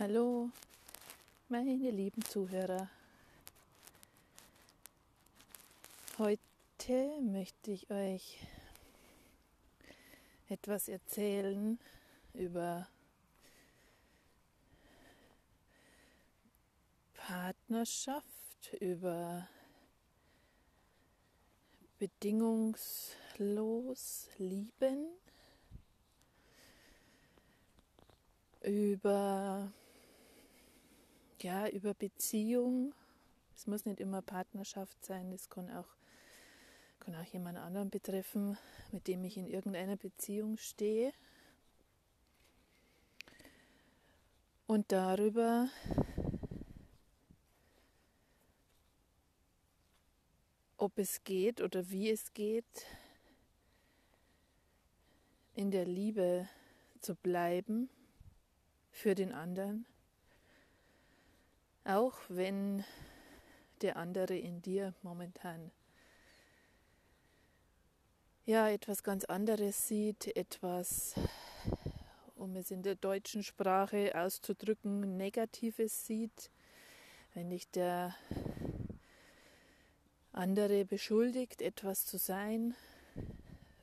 Hallo, meine lieben Zuhörer. Heute möchte ich euch etwas erzählen über Partnerschaft, über bedingungslos lieben, über ja, über Beziehung. Es muss nicht immer Partnerschaft sein, es kann auch, kann auch jemand anderen betreffen, mit dem ich in irgendeiner Beziehung stehe. Und darüber, ob es geht oder wie es geht, in der Liebe zu bleiben für den anderen auch wenn der andere in dir momentan ja etwas ganz anderes sieht, etwas, um es in der deutschen Sprache auszudrücken, Negatives sieht, wenn dich der andere beschuldigt, etwas zu sein,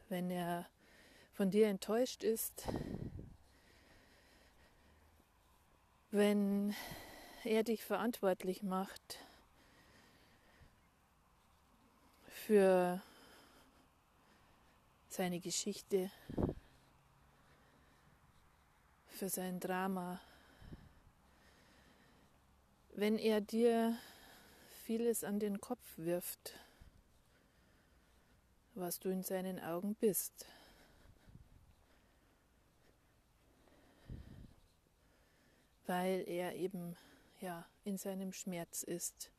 wenn er von dir enttäuscht ist, wenn er dich verantwortlich macht für seine Geschichte, für sein Drama. Wenn er dir vieles an den Kopf wirft, was du in seinen Augen bist. Weil er eben ja, in seinem Schmerz ist,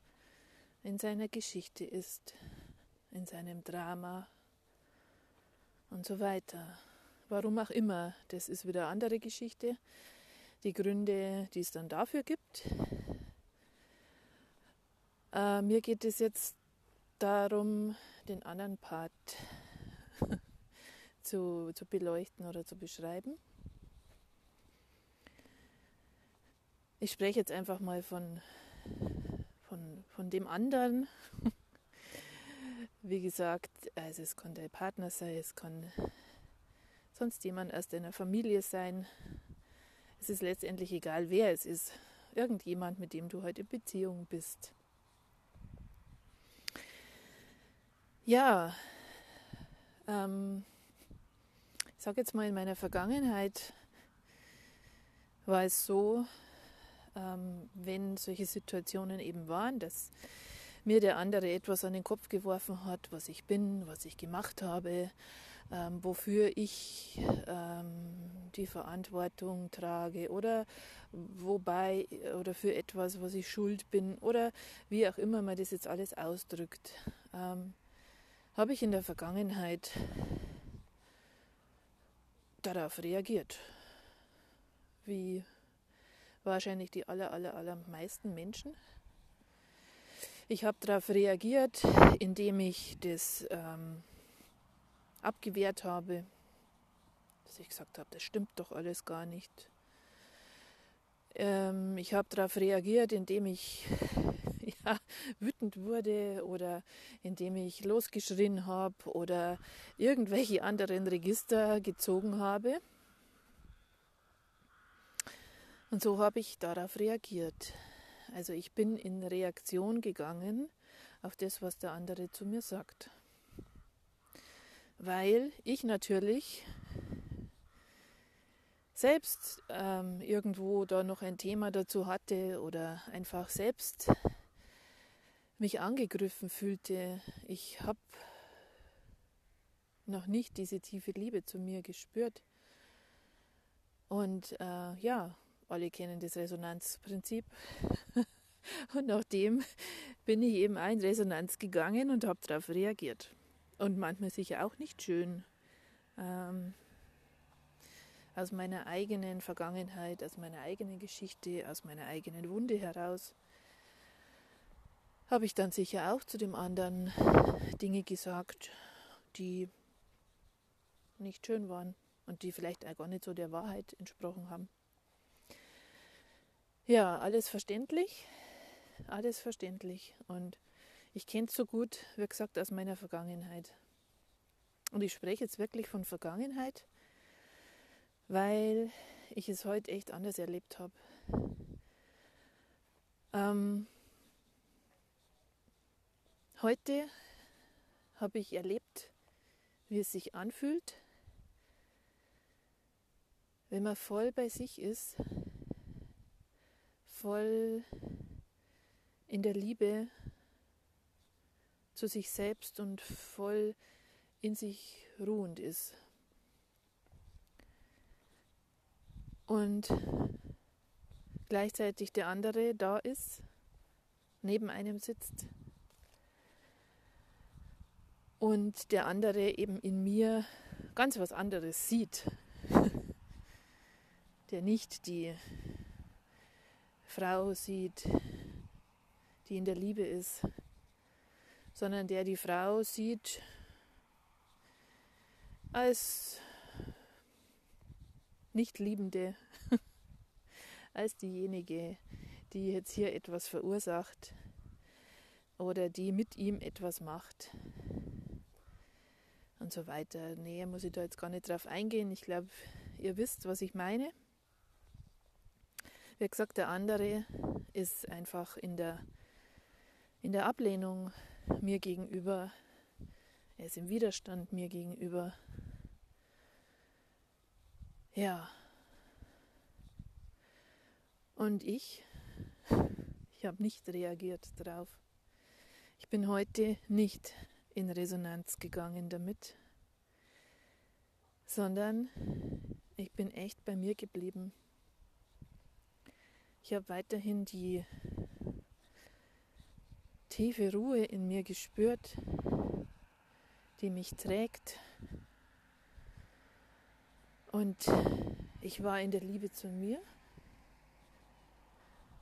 in seiner Geschichte ist, in seinem Drama und so weiter. Warum auch immer, das ist wieder eine andere Geschichte. Die Gründe, die es dann dafür gibt. Äh, mir geht es jetzt darum, den anderen Part zu, zu beleuchten oder zu beschreiben. Ich spreche jetzt einfach mal von, von, von dem anderen. Wie gesagt, also es kann der Partner sein, es kann sonst jemand aus deiner Familie sein. Es ist letztendlich egal, wer es ist. Irgendjemand, mit dem du heute in Beziehung bist. Ja, ähm, ich sage jetzt mal, in meiner Vergangenheit war es so, ähm, wenn solche Situationen eben waren, dass mir der andere etwas an den Kopf geworfen hat, was ich bin, was ich gemacht habe, ähm, wofür ich ähm, die Verantwortung trage oder wobei oder für etwas, was ich schuld bin oder wie auch immer man das jetzt alles ausdrückt, ähm, habe ich in der Vergangenheit darauf reagiert. Wie wahrscheinlich die aller, aller, allermeisten Menschen. Ich habe darauf reagiert, indem ich das ähm, abgewehrt habe, dass ich gesagt habe, das stimmt doch alles gar nicht. Ähm, ich habe darauf reagiert, indem ich ja, wütend wurde oder indem ich losgeschrien habe oder irgendwelche anderen Register gezogen habe. Und so habe ich darauf reagiert. Also ich bin in Reaktion gegangen auf das, was der andere zu mir sagt. Weil ich natürlich selbst ähm, irgendwo da noch ein Thema dazu hatte oder einfach selbst mich angegriffen fühlte. Ich habe noch nicht diese tiefe Liebe zu mir gespürt. Und äh, ja, alle kennen das Resonanzprinzip. Und nachdem bin ich eben in Resonanz gegangen und habe darauf reagiert. Und manchmal sicher auch nicht schön. Ähm, aus meiner eigenen Vergangenheit, aus meiner eigenen Geschichte, aus meiner eigenen Wunde heraus, habe ich dann sicher auch zu dem anderen Dinge gesagt, die nicht schön waren und die vielleicht auch gar nicht so der Wahrheit entsprochen haben. Ja, alles verständlich, alles verständlich. Und ich kenne es so gut, wie gesagt, aus meiner Vergangenheit. Und ich spreche jetzt wirklich von Vergangenheit, weil ich es heute echt anders erlebt habe. Ähm, heute habe ich erlebt, wie es sich anfühlt, wenn man voll bei sich ist, voll in der Liebe zu sich selbst und voll in sich ruhend ist. Und gleichzeitig der andere da ist, neben einem sitzt und der andere eben in mir ganz was anderes sieht, der nicht die Frau sieht, die in der Liebe ist, sondern der die Frau sieht als nicht Liebende, als diejenige, die jetzt hier etwas verursacht oder die mit ihm etwas macht und so weiter. Näher muss ich da jetzt gar nicht drauf eingehen. Ich glaube, ihr wisst, was ich meine. Wie gesagt, der andere ist einfach in der, in der Ablehnung mir gegenüber. Er ist im Widerstand mir gegenüber. Ja. Und ich, ich habe nicht reagiert darauf. Ich bin heute nicht in Resonanz gegangen damit, sondern ich bin echt bei mir geblieben. Ich habe weiterhin die tiefe Ruhe in mir gespürt, die mich trägt. Und ich war in der Liebe zu mir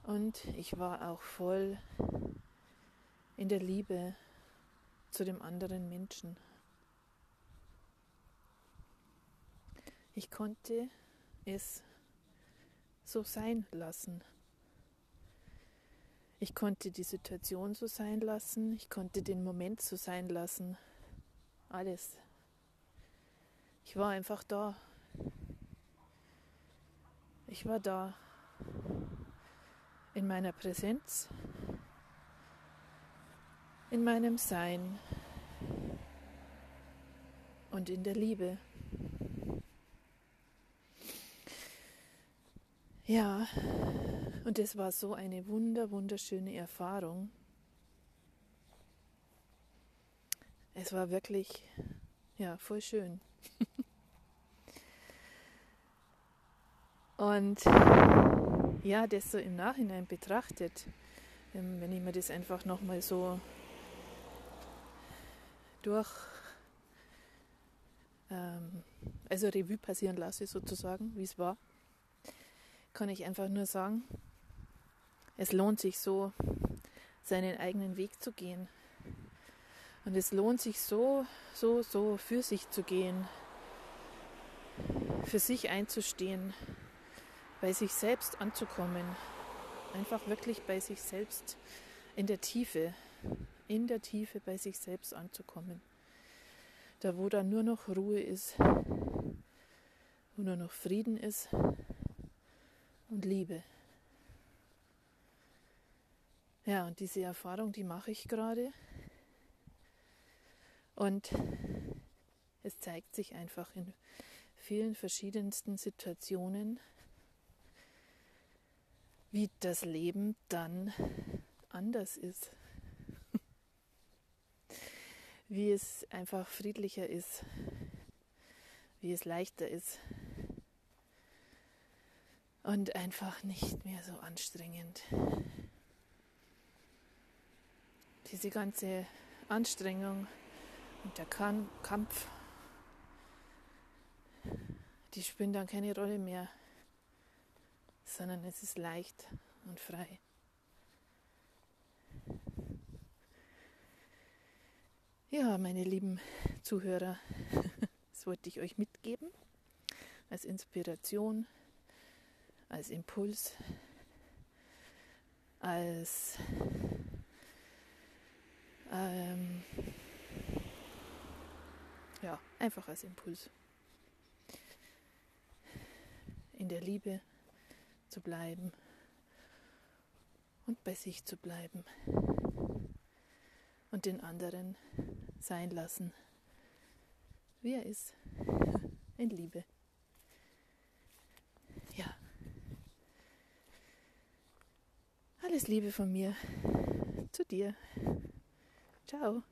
und ich war auch voll in der Liebe zu dem anderen Menschen. Ich konnte es so sein lassen. Ich konnte die Situation so sein lassen, ich konnte den Moment so sein lassen. Alles. Ich war einfach da. Ich war da in meiner Präsenz in meinem Sein und in der Liebe. Ja, und es war so eine wunder, wunderschöne Erfahrung. Es war wirklich, ja, voll schön. und ja, das so im Nachhinein betrachtet, ähm, wenn ich mir das einfach nochmal so durch, ähm, also Revue passieren lasse, sozusagen, wie es war, kann ich einfach nur sagen, es lohnt sich so, seinen eigenen Weg zu gehen. Und es lohnt sich so, so, so für sich zu gehen, für sich einzustehen, bei sich selbst anzukommen, einfach wirklich bei sich selbst in der Tiefe in der Tiefe bei sich selbst anzukommen. Da, wo dann nur noch Ruhe ist, wo nur noch Frieden ist und Liebe. Ja, und diese Erfahrung, die mache ich gerade. Und es zeigt sich einfach in vielen verschiedensten Situationen, wie das Leben dann anders ist wie es einfach friedlicher ist, wie es leichter ist und einfach nicht mehr so anstrengend. Diese ganze Anstrengung und der Kampf, die spielen dann keine Rolle mehr, sondern es ist leicht und frei. Ja, meine lieben Zuhörer, das wollte ich euch mitgeben als Inspiration, als Impuls, als ähm, ja, einfach als Impuls. In der Liebe zu bleiben und bei sich zu bleiben und den anderen sein lassen, wie er ist, in Liebe. Ja. Alles Liebe von mir zu dir. Ciao.